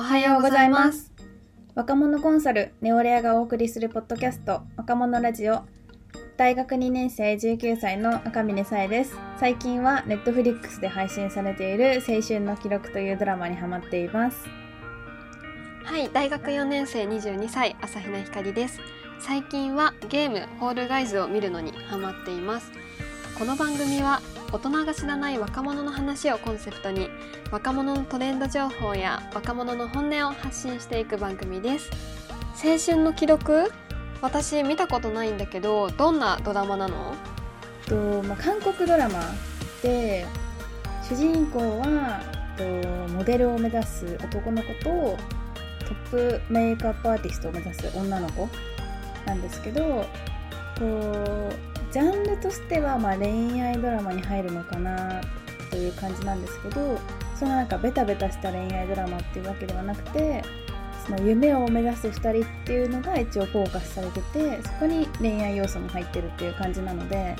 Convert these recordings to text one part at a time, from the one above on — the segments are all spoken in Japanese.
おはようございます。若者コンサルネオレアがお送りするポッドキャスト若者ラジオ。大学2年生19歳の赤嶺さえです。最近はネットフリックスで配信されている青春の記録というドラマにハマっています。はい大学4年生22歳朝比奈ひかりです。最近はゲームホールガイズを見るのにハマっています。この番組は大人が知らない若者の話をコンセプトに若者のトレンド情報や若者の本音を発信していく番組です。青春の記録？私見たことないんだけどどんなドラマなの？と、まあ、韓国ドラマで主人公はとモデルを目指す男の子とトップメイクアップアーティストを目指す女の子なんですけどこうジャンルとしてはま恋愛ドラマに入るのかなという感じなんですけどそのなんかベタベタした恋愛ドラマっていうわけではなくてその夢を目指す2人っていうのが一応フォーカスされててそこに恋愛要素も入ってるっていう感じなので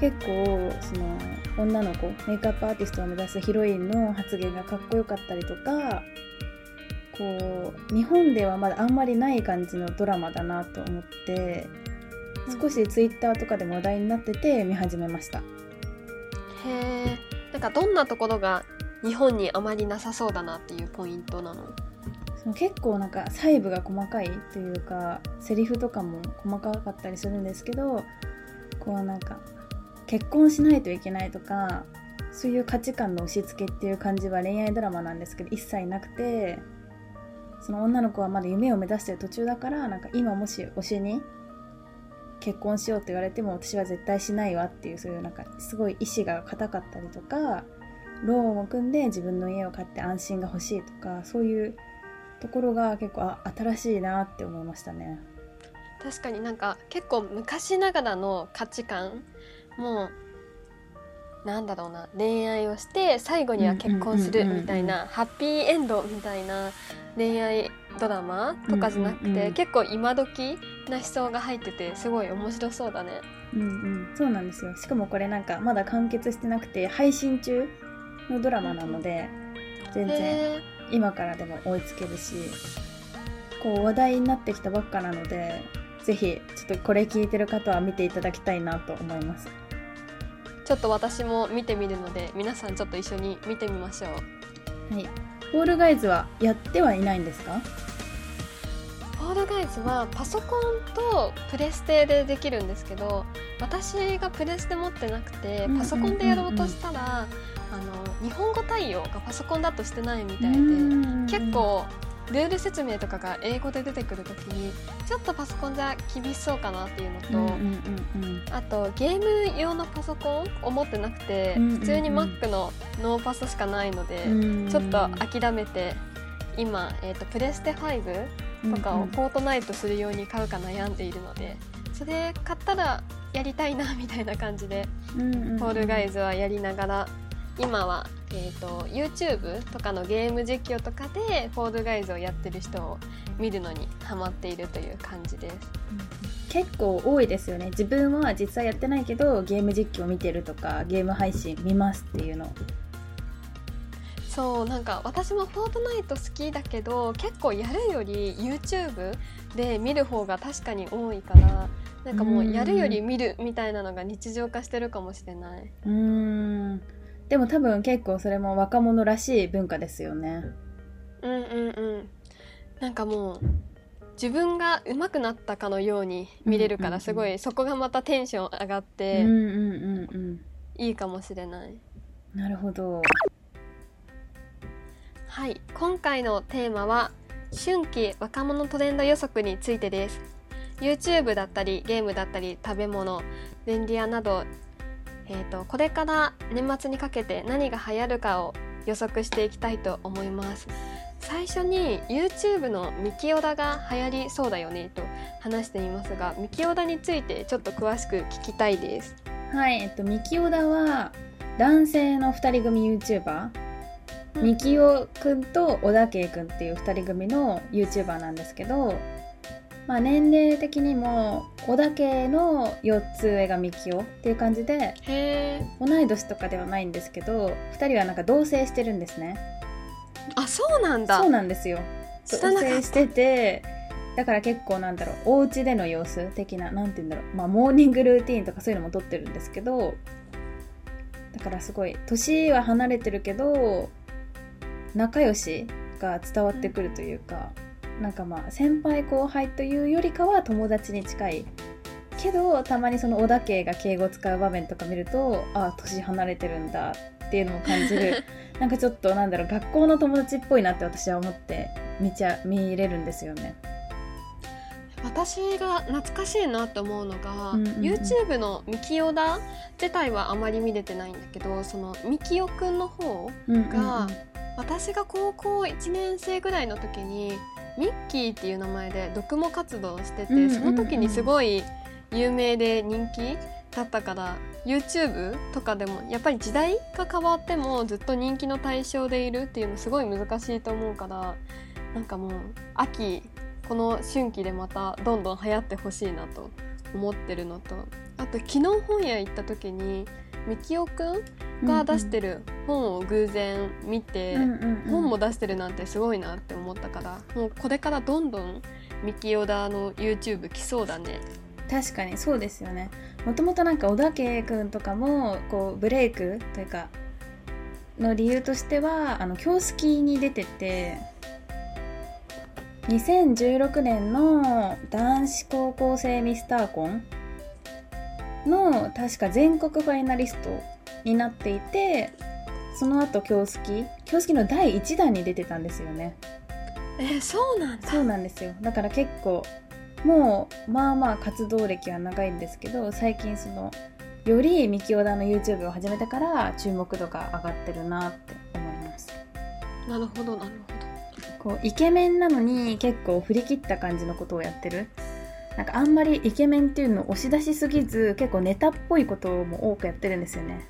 結構その女の子メイクアップアーティストを目指すヒロインの発言がかっこよかったりとかこう日本ではまだあんまりない感じのドラマだなと思って少しツイッターとかでも話題になってて見始めました。へえなんかどんなところが日本にあまりなさそうだなっていうポイントなの？その結構なんか細部が細かいというかセリフとかも細かかったりするんですけどこうなんか結婚しないといけないとかそういう価値観の押し付けっていう感じは恋愛ドラマなんですけど一切なくてその女の子はまだ夢を目指してる途中だからなんか今もし推しに結婚しようって言われても私は絶対しないわっていうそういうなんかすごい意志が固かったりとかローンを組んで自分の家を買って安心が欲しいとかそういうところが結構あ新しいなって思いましたね。確かになんか結構昔ながらの価値観もうなんだろうな恋愛をして最後には結婚するみたいなハッピーエンドみたいな恋愛ドラマとかじゃなくて、うんうんうん。結構今時な思想が入っててすごい面白そうだね。うんうん。そうなんですよ。しかもこれなんかまだ完結してなくて配信中のドラマなので全然へ今からでも追いつけるしこう話題になってきたばっかなのでぜひちょっとこれ聞いてる方は見ていただきたいなと思います。ーちょっと私も見てみるので皆さんちょっと一緒に見てみましょう。はいホールガイズはやってはいないんですか？フォールガイズはパソコンとプレステでできるんですけど私がプレステ持ってなくてパソコンでやろうとしたら、あの日本語対応がパソコンだとしてないみたいで結構ルール説明とかが英語で出てくる時にちょっとパソコンじゃ厳しそうかなっていうのと、あとゲーム用のパソコンを持ってなくて、普通に Mac のノーパソしかないので、うんちょっと諦めて今、えー、とプレステ5とかをフォートナイトするように買うか悩んでいるのでそれ買ったらやりたいなみたいな感じでうんうんうん。フォールガイズはやりながら今は、えー、と YouTube とかのゲーム実況とかでフォールガイズをやってる人を見るのにハマっているという感じです。結構多いですよね。自分は実際やってないけどゲーム実況見てるとかゲーム配信見ますっていうの。そうなんか私もフォートナイト好きだけど結構やるより YouTube で見る方が確かに多いからなんかもうやるより見るみたいなのが日常化してるかもしれない。うーんでも多分結構それも若者らしい文化ですよね。うんうんうん。なんかもう自分が上手くなったかのように見れるかうんうんうんらすごいそこがまたテンション上がっうんてうんうん。いいかもしれない。うんなるほど。はい。今回のテーマは春季若者トレンド予測についてです。YouTube だったりゲームだったり食べ物便利屋など、えー、とこれから年末にかけて何が流行るかを予測していきたいと思います。最初に YouTube のミキオダが流行りそうだよねと話していますがミキオダについてちょっと詳しく聞きたいです。はいえっとミキオダは男性の2人組 YouTuber みきおくんと小田圭くんっていう2人組の YouTuber なんですけど、まあ、年齢的にも小田圭の4つ上がみきおっていう感じで同い年とかではないんですけど2人はなんか同棲してるんですね。あそうなんだ。そうなんですよ。同棲しててだから結構なんだろうお家での様子的ななんて言うんだろうまあモーニングルーティンとかそういうのも撮ってるんですけどだからすごい年は離れてるけど仲良しが伝わってくるというか、なんかまあ先輩後輩というよりかは友達に近いけどたまにその小田家が敬語使う場面とか見るとああ年離れてるんだっていうのを感じる。なんかちょっとなんだろう学校の友達っぽいなって私は思って見ちゃ見れるんですよね。私が懐かしいなって思うのが、うんうんうん。YouTube のミキオダ自体はあまり見れてないんだけどそのミキオくんの方が私が高校1年生ぐらいの時にミッキーっていう名前で読モ活動をしてて、その時にすごい有名で人気だったから YouTube とかでもやっぱり時代が変わってもずっと人気の対象でいるっていうのすごい難しいと思うからなんかもう秋この春季でまたどんどん流行ってほしいなと思ってるのとあと昨日本屋行った時にみきおくんが出してる本を偶然見て、本も出してるなんてすごいなって思ったからもうこれからどんどんミキオダの YouTube 来そうだね。確かにそうですよね。もともとなんか小田圭君とかもこうブレイクというかの理由としてはあの京スキに出てて2016年の男子高校生ミスターコンの確か全国ファイナリストになっていてその後京スキ京スキの第1弾に出てたんですよね。えそうなんだ。そうなんですよ。だから結構もうまあまあ活動歴は長いんですけど最近そのよりミキオダの YouTube を始めてから注目度が上がってるなって思います。なるほどなるほこうイケメンなのに結構振り切った感じのことをやってるなんかあんまりイケメンっていうのを押し出しすぎず結構ネタっぽいことも多くやってるんですよね。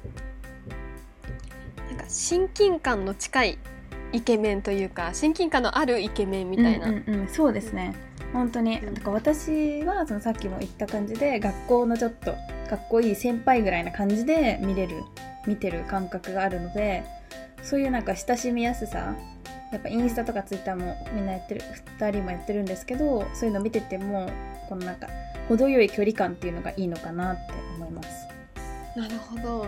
どなんか親近感の近いイケメンというか親近感のあるイケメンみたいな、うんうんうんそうですね。本当に。だから私はそのさっきも言った感じで学校のちょっとかっこいい先輩ぐらいな感じで見れる見てる感覚があるのでそういうなんか親しみやすさやっぱインスタとかツイッターもみんなやってる2人もやってるんですけどそういうの見ててもこのなんか程よい距離感っていうのがいいのかなって思います。なるほど。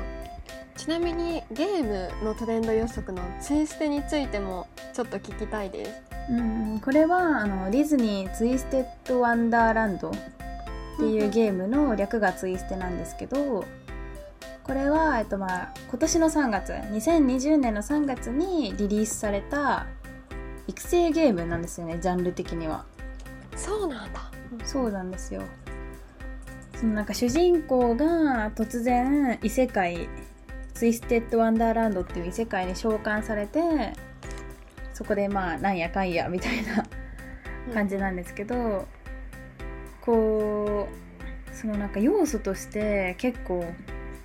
ちなみにゲームのトレンド予測のツイステについてもちょっと聞きたいです。うんこれはあのディズニーツイステッド・ワンダーランドっていうゲームの略がツイステなんですけどこれは、えっとまあ、今年の3月2020年の3月にリリースされた育成ゲームなんですよねジャンル的には。そうなんだ。そうなんですよ。そのなんか主人公が突然異世界ツイステッド・ワンダーランドっていう異世界に召喚されてそこでまあなんやかんやみたいな感じなんですけど、こうそのなんか要素として結構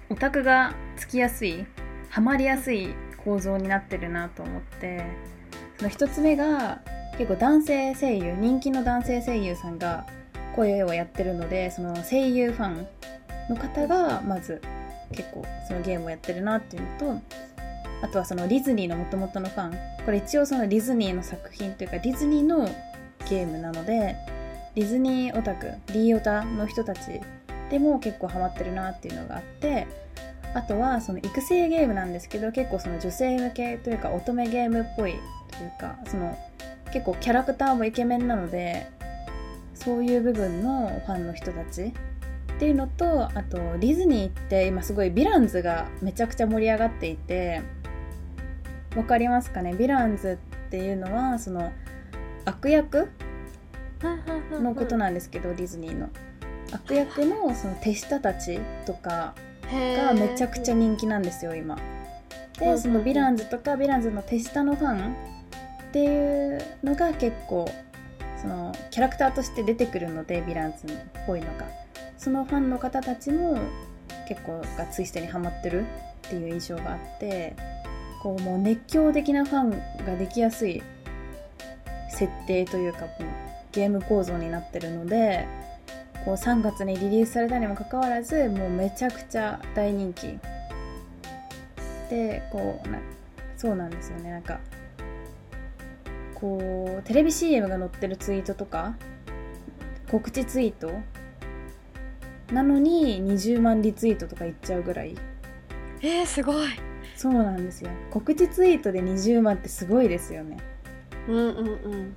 オタクがつきやすいハマりやすい構造になってるなと思ってその一つ目が結構男性声優人気の男性声優さんが声をやってるのでその声優ファンの方がまず結構そのゲームをやってるなっていうのとあとはそのディズニーの元々のファン。これ一応そのディズニーの作品というかディズニーのゲームなのでディズニーオタク D オタの人たちでも結構ハマってるなっていうのがあってあとはその育成ゲームなんですけど結構その女性向けというか乙女ゲームっぽいというかその結構キャラクターもイケメンなのでそういう部分のファンの人たちっていうのとあとディズニーって今すごいヴィランズがめちゃくちゃ盛り上がっていてわかりますかね？ヴィランズっていうのはその悪役のことなんですけど、ディズニーの。悪役のその手下たちとかがめちゃくちゃ人気なんですよ今。でそのヴィランズとかヴィランズの手下のファンっていうのが結構そのキャラクターとして出てくるのでヴィランズっぽいのが。そのファンの方たちも結構がツイステにハマってるっていう印象があってこうもう熱狂的なファンができやすい設定というかうゲーム構造になってるのでこう3月にリリースされたにもかかわらずもうめちゃくちゃ大人気。でこうなそうなんですよね。なんかこうテレビ CM が載ってるツイートとか告知ツイート？なのに20万リツイートとかいっちゃうぐらい。えー、すごい。そうなんですよ。告知ツイートで20万ってすごいですよね。うんうんうん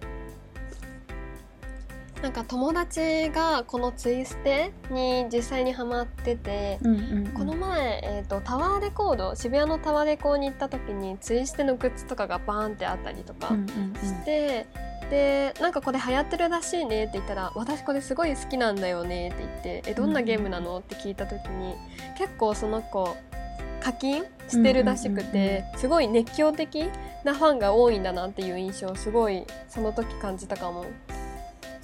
なんか友達がこのツイステに実際にハマってて、うんうんうん。この前、えー、とタワーレコード渋谷のタワーレコーに行った時にツイステのグッズとかがバーンってあったりとかうんうんうん。して、でなんかこれ流行ってるらしいねって言ったら私これすごい好きなんだよねって言ってえどんなゲームなのって聞いた時に結構その子課金してるらしくうんうんうんてすごい熱狂的なファンが多いんだなっていう印象をすごいその時感じたかも。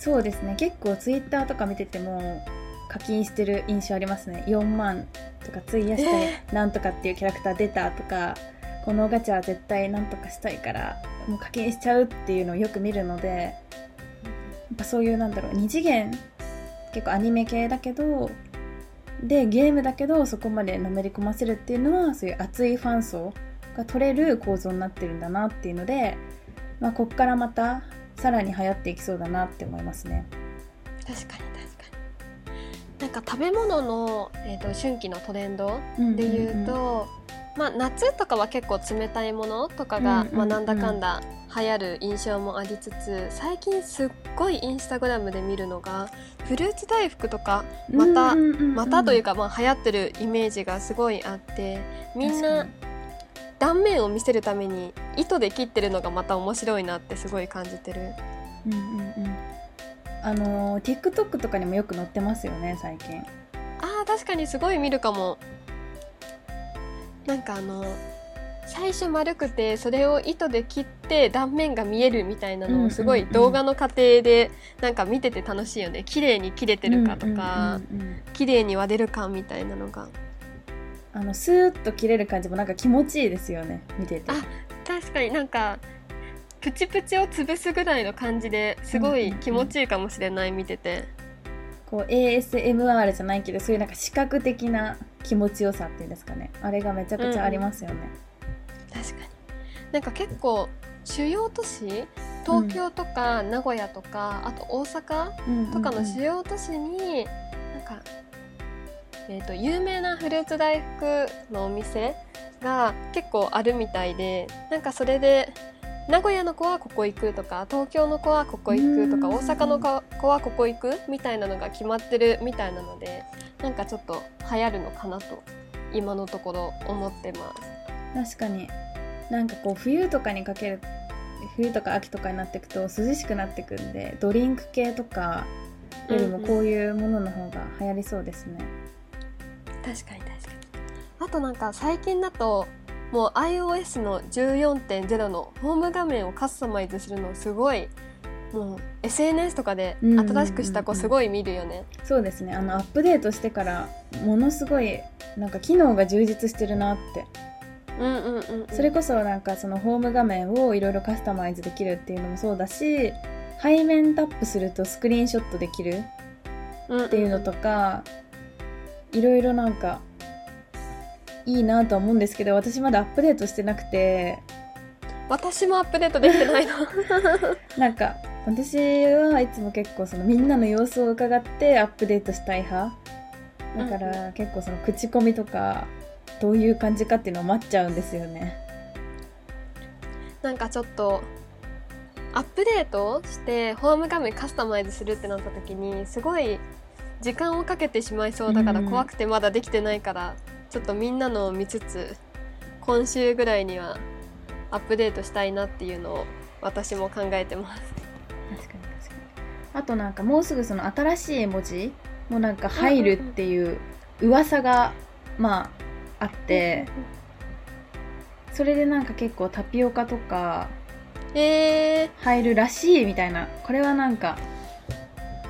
そうですね。結構ツイッターとか見てても課金してる印象ありますね。4万とか費やしてなんとかっていうキャラクター出たとかこのガチャは絶対なんとかしたいからもう課金しちゃうっていうのをよく見るのでやっぱそういうなんだろう二次元結構アニメ系だけどでゲームだけどそこまでのめり込ませるっていうのはそういう熱いファン層が取れる構造になってるんだなっていうので、まあ、こっからまたさらに流行っていきそうだなって思いますね。確かに確かに。なんか食べ物の、えー、と春季のトレンドで言うと、まあ、夏とかは結構冷たいものとかが、まあ、なんだかんだ流行る印象もありつつ最近すっごいインスタグラムで見るのがフルーツ大福とかまた、またというかか、まあ、流行ってるイメージがすごいあってみんな断面を見せるために糸で切ってるのがまた面白いなってすごい感じてる。うんうんうん。あのー TikTok とかにもよく載ってますよね最近。あー確かにすごい見るかも。なんかあの最初丸くてそれを糸で切って断面が見えるみたいなのをすごい動画の過程でなんか見てて楽しいよね。綺麗に切れてるかとか綺麗に割れるかみたいなのがあのスーッと切れる感じもなんか気持ちいいですよね。見てて。あ確かになんかプチプチを潰すぐらいの感じですごい気持ちいいかもしれない見てて。こう ASMR じゃないけどそういうなんか視覚的な気持ちよさっていうんですかね。あれがめちゃくちゃありますよね、確かに。なんか結構主要都市東京とか名古屋とか、あと大阪とかの主要都市に、なんか、えー、と有名なフルーツ大福のお店が結構あるみたいでなんかそれで名古屋の子はここ行くとか東京の子はここ行くとかうん。大阪の子はここ行くみたいなのが決まってるみたいなのでなんかちょっと流行るのかなと今のところ思ってます。確かに。なんかこう冬とかにかける冬とか秋とかになっていくと涼しくなってくんでドリンク系とかよりもこういうものの方が流行りそうですね、確かに確かに。あとなんか最近だともう iOS の14.0のホーム画面をカスタマイズするのすごいもう SNS とかで新しくした子すごい見るよね、そうですね。あのアップデートしてからものすごいなんか機能が充実してるなって。うんうんうんうん。それこそなんかそのホーム画面をいろいろカスタマイズできるっていうのもそうだし背面タップするとスクリーンショットできるっていうのとかいろいろなんかいいなとは思うんですけど私まだアップデートしてなくて。私もアップデートできてないの なんか私はいつも結構そのみんなの様子を伺ってアップデートしたい派。だから結構その口コミとかどういう感じかっていうのを待っちゃうんですよね。なんかちょっとアップデートしてホーム画面カスタマイズするってなった時にすごい時間をかけてしまいそうだからうん。怖くてまだできてないから、ちょっとみんなのを見つつ今週ぐらいにはアップデートしたいなっていうのを私も考えてます。確かに確かに。あとなんかもうすぐその新しい絵文字もなんか入るっていう噂がまああってそれでなんか結構タピオカとか えー、入るらしいみたいな。これはなんか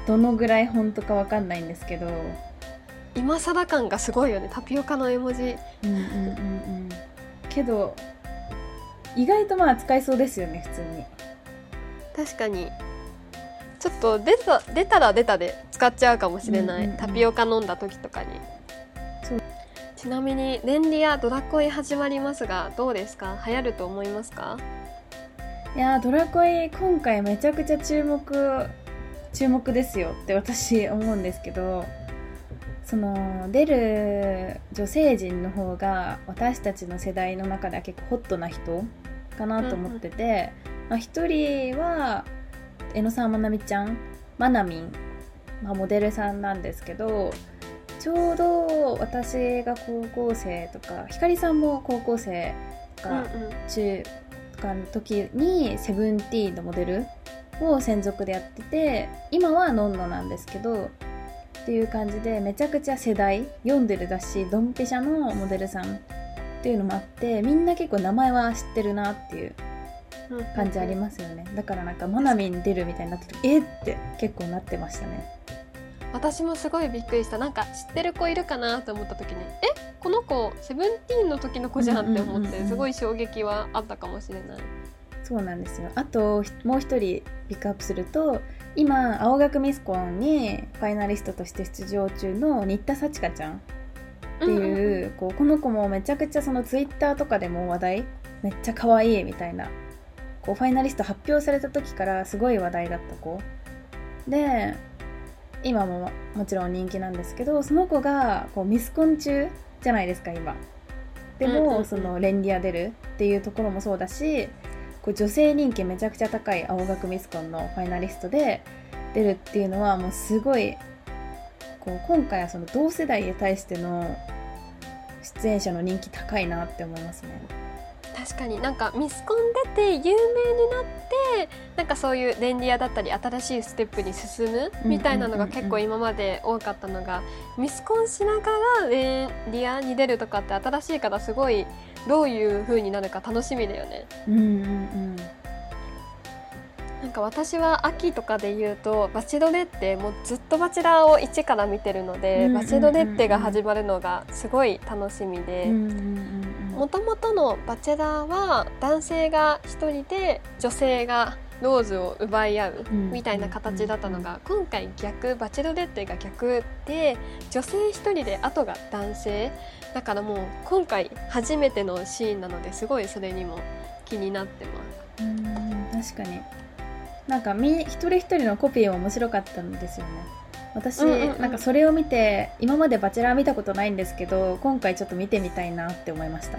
どのぐらい本当かわかんないんですけど。今更感がすごいよね。タピオカの絵文字。うんうんうんうん。けど意外とまあ使えそうですよね普通に。確かに。ちょっと出た出たら出たで使っちゃうかもしれない、うんうんうん。タピオカ飲んだ時とかに。ちなみにレンリアドラコイ始まりますがどうですか？流行ると思いますか？いやードラコイ今回めちゃくちゃ注目注目ですよって私思うんですけどその出る女性陣の方が私たちの世代の中では結構ホットな人かなと思ってて、まあ、1人は江野沢まなみちゃんまなみん、まあ、モデルさんなんですけどちょうど私が高校生とかひかりさんも高校生とか中とかの時にセブンティーンのモデルを専属でやってて今はのんのなんですけどっていう感じでめちゃくちゃ世代読んでる雑誌ドンピシャのモデルさんっていうのもあってみんな結構名前は知ってるなっていう感じありますよね。だからなんかマナミン出るみたいになってるえっ？て結構なってましたね。私もすごいびっくりした。なんか知ってる子いるかなと思った時にえ？この子セブンティーンの時の子じゃんって思ってすごい衝撃はあったかもしれないそうなんですよ。あともう一人ピックアップすると今青学ミスコンにファイナリストとして出場中の新田幸香ちゃんっていう,、こうこの子もめちゃくちゃそのツイッターとかでも話題めっちゃ可愛いみたいなこうファイナリスト発表された時からすごい話題だった子。で今ももちろん人気なんですけどその子がこうミスコン中じゃないですか今。でも、そのレンリア出るっていうところもそうだしこう女性人気めちゃくちゃ高い青学ミスコンのファイナリストで出るっていうのはもうすごいこう今回はその同世代に対しての出演者の人気高いなって思いますね。確かになんかミスコン出て有名になってなんかそういうレンリアだったり新しいステップに進むみたいなのが結構今まで多かったのが、ミスコンしながらレンリアに出るとかって新しい方すごいどういう風になるか楽しみだよね。うんうんうんなんか私は秋とかで言うとバチドレってもうずっとバチェラーを一から見てるので、バチドレッテが始まるのがすごい楽しみでもともとのバチェラーは男性が1人で女性がローズを奪い合うみたいな形だったのが今回逆バチェロレッテが逆で女性1人であとが男性。だからもう今回初めてのシーンなのですごいそれにも気になってます。うん確かになんかみ一人一人のコピーも面白かったんですよね。私、うんうんうん。なんかそれを見て今までバチェラー見たことないんですけど今回ちょっと見てみたいなって思いました。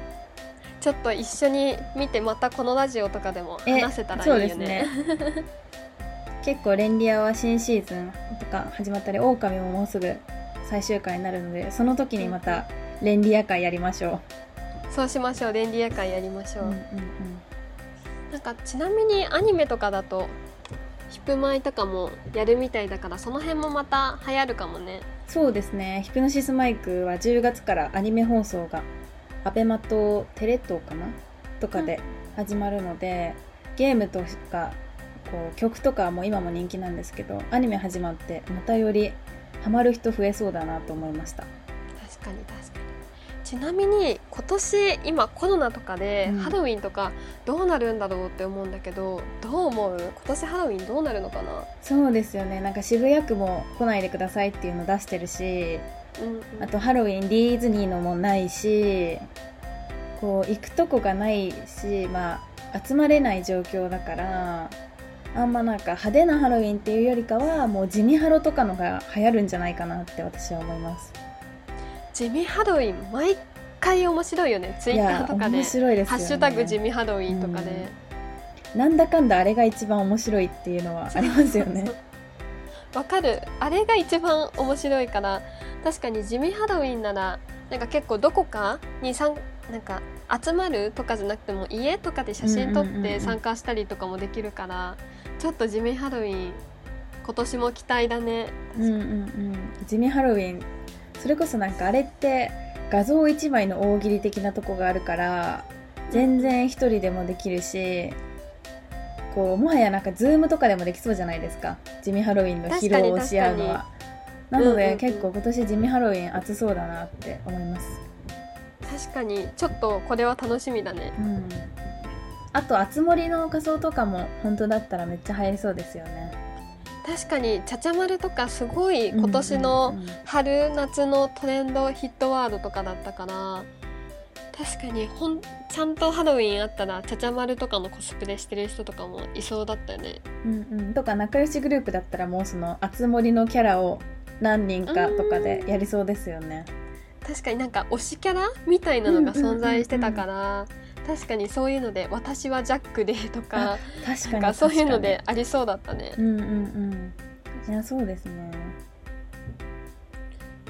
ちょっと一緒に見てまたこのラジオとかでもえ話せたらいいそうよねですね。結構レンリアは新シーズンとか始まったりオオカミももうすぐ最終回になるのでその時にまたレンリア会やりましょそうしましょう。レンリア会やりましう、ょう、うんうんうん。なんかちなみにアニメとかだとヒップマイとかもやるみたいだからその辺もまた流行るかもね。そうですね。ヒプノシスマイクは10月からアニメ放送がアベマとテレ東かな？とかで始まるので、ゲームとかこう曲とかも今も人気なんですけどアニメ始まってまたよりハマる人増えそうだなと思いました。確かに確かにちなみに今年今コロナとかでうん。ハロウィンとかどうなるんだろうって思うんだけど、どう思う？今年ハロウィンどうなるのかな？そうですよね。なんか渋谷区も来ないでくださいっていうの出してるしうんうん。あとハロウィンディズニーのもないしこう行くとこがないしまあ集まれない状況だからあんまなんか派手なハロウィンっていうよりかはもう地味ハロとかのが流行るんじゃないかなって私は思います地味ハロウィン毎回面白いよね。ツイッターとかで。面白いですよね。ハッシュタグ地味ハロウィンとかで、なんだかんだあれが一番面白いっていうのはありますよね。わかる。あれが一番面白いから。確かに地味ハロウィンならなんか結構どこかにさんなんか集まるとかじゃなくても家とかで写真撮っうんうんうんうん。て参加したりとかもできるから、ちょっと地味ハロウィン今年も期待だね。うんうんうん。地味ハロウィンそれこそなんかあれって画像1枚の大喜利的なとこがあるから全然一人でもできるしこうもはやなんかズームとかでもできそうじゃないですか。地味ハロウィンの披露をし合うのは。なので、うんうんうん。結構今年地味ハロウィン熱そうだなって思います。確かに。ちょっとこれは楽しみだね。うん。あとあつ森の仮装とかも本当だったらめっちゃ流行りそうですよね確かにちゃちゃ丸とかすごい今年のうんうんうん春夏のトレンドヒットワードとかだったから確かにほんちゃんとハロウィンあったらちゃちゃ丸とかのコスプレしてる人とかもいそうだったよね。うんうん、とか仲良しグループだったらもうそのあつ森のキャラを何人かとかでやりそうですよね。確かになんか推しキャラみたいなのが存在してたから、確かにそういうので「私はジャックで」とか確かになんかそういうの確でありそうだったね。うんうんうん。いやそうですね。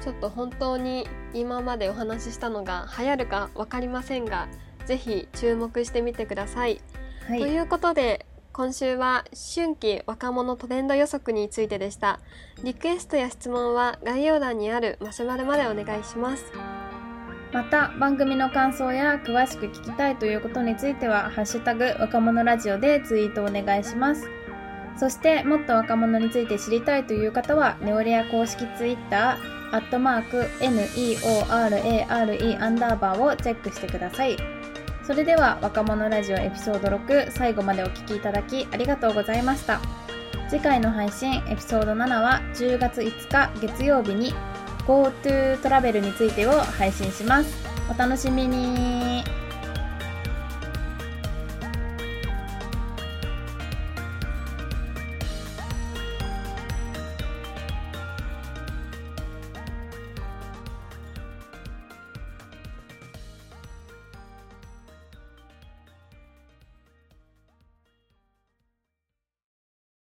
ちょっと本当に今までお話ししたのが流行るか分かりませんがぜひ注目してみてください。はい。ということで今週は春季若者トレンド予測についてでした。リクエストや質問は概要欄にあるマシュマロまでお願いしますまた番組の感想や詳しく聞きたいということについては「ハッシュタグ若者ラジオ」でツイートお願いします。そしてもっと若者について知りたいという方はネオレア公式ツイッターアットマーク NEORARE アンダーバーをチェックしてください。それでは若者ラジオエピソード6最後までお聞きいただきありがとうございました。次回の配信エピソード7は10月5日月曜日に GoTo トラベルについてを配信します。お楽しみに。